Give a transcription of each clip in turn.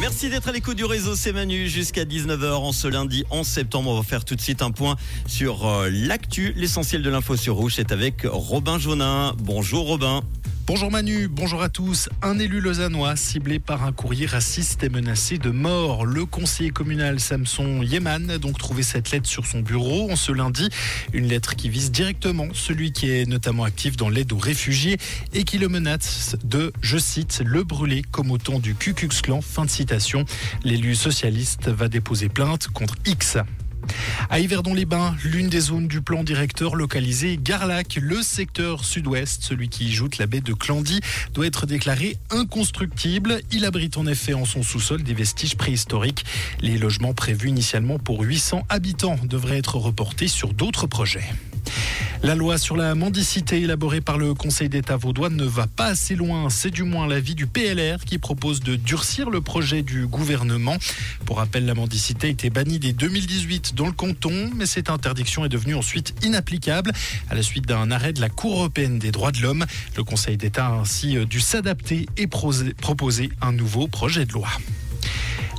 Merci d'être à l'écoute du réseau, c'est Manu jusqu'à 19h en ce lundi 11 septembre. On va faire tout de suite un point sur euh, l'actu. L'essentiel de l'info sur Rouge, c'est avec Robin Jaunin. Bonjour Robin. Bonjour Manu, bonjour à tous. Un élu lausannois ciblé par un courrier raciste est menacé de mort. Le conseiller communal Samson Yeman a donc trouvé cette lettre sur son bureau en ce lundi. Une lettre qui vise directement celui qui est notamment actif dans l'aide aux réfugiés et qui le menace de, je cite, le brûler comme au temps du Ku Klux Klan. Fin de citation. L'élu socialiste va déposer plainte contre X. À Yverdon-les-Bains, l'une des zones du plan directeur localisé Garlac, le secteur sud-ouest, celui qui joute la baie de Clandy, doit être déclaré inconstructible. Il abrite en effet en son sous-sol des vestiges préhistoriques. Les logements prévus initialement pour 800 habitants devraient être reportés sur d'autres projets. La loi sur la mendicité élaborée par le Conseil d'État vaudois ne va pas assez loin. C'est du moins l'avis du PLR qui propose de durcir le projet du gouvernement. Pour rappel, la mendicité été bannie dès 2018 dans le canton, mais cette interdiction est devenue ensuite inapplicable à la suite d'un arrêt de la Cour européenne des droits de l'homme. Le Conseil d'État a ainsi dû s'adapter et proposer un nouveau projet de loi.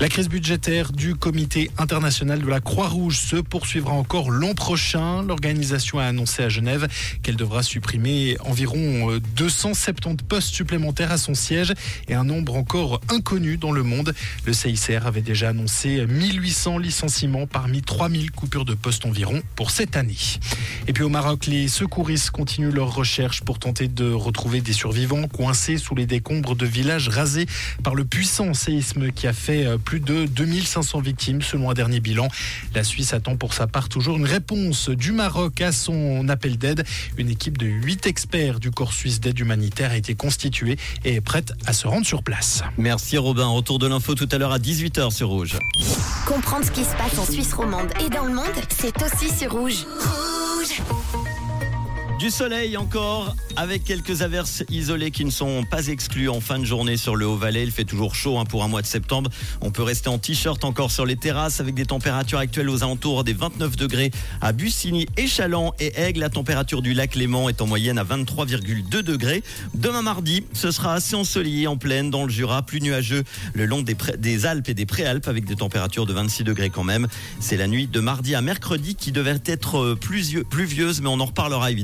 La crise budgétaire du comité international de la Croix-Rouge se poursuivra encore l'an prochain. L'organisation a annoncé à Genève qu'elle devra supprimer environ 270 euh, postes supplémentaires à son siège et un nombre encore inconnu dans le monde. Le CICR avait déjà annoncé 1800 licenciements parmi 3000 coupures de postes environ pour cette année. Et puis au Maroc, les secouristes continuent leurs recherches pour tenter de retrouver des survivants coincés sous les décombres de villages rasés par le puissant séisme qui a fait plus plus de 2500 victimes selon un dernier bilan. La Suisse attend pour sa part toujours une réponse du Maroc à son appel d'aide. Une équipe de 8 experts du corps suisse d'aide humanitaire a été constituée et est prête à se rendre sur place. Merci Robin. Retour de l'info tout à l'heure à 18h sur Rouge. Comprendre ce qui se passe en Suisse romande et dans le monde, c'est aussi sur Rouge. Rouge du soleil encore, avec quelques averses isolées qui ne sont pas exclues en fin de journée sur le Haut-Valais. Il fait toujours chaud hein, pour un mois de septembre. On peut rester en t-shirt encore sur les terrasses avec des températures actuelles aux alentours des 29 degrés à Bussigny, Échalant et Aigle. La température du lac Léman est en moyenne à 23,2 degrés. Demain mardi, ce sera assez ensoleillé en plaine dans le Jura, plus nuageux le long des, Alpes et des Préalpes avec des températures de 26 degrés quand même. C'est la nuit de mardi à mercredi qui devait être euh, pluvieuse, mais on en reparlera évidemment.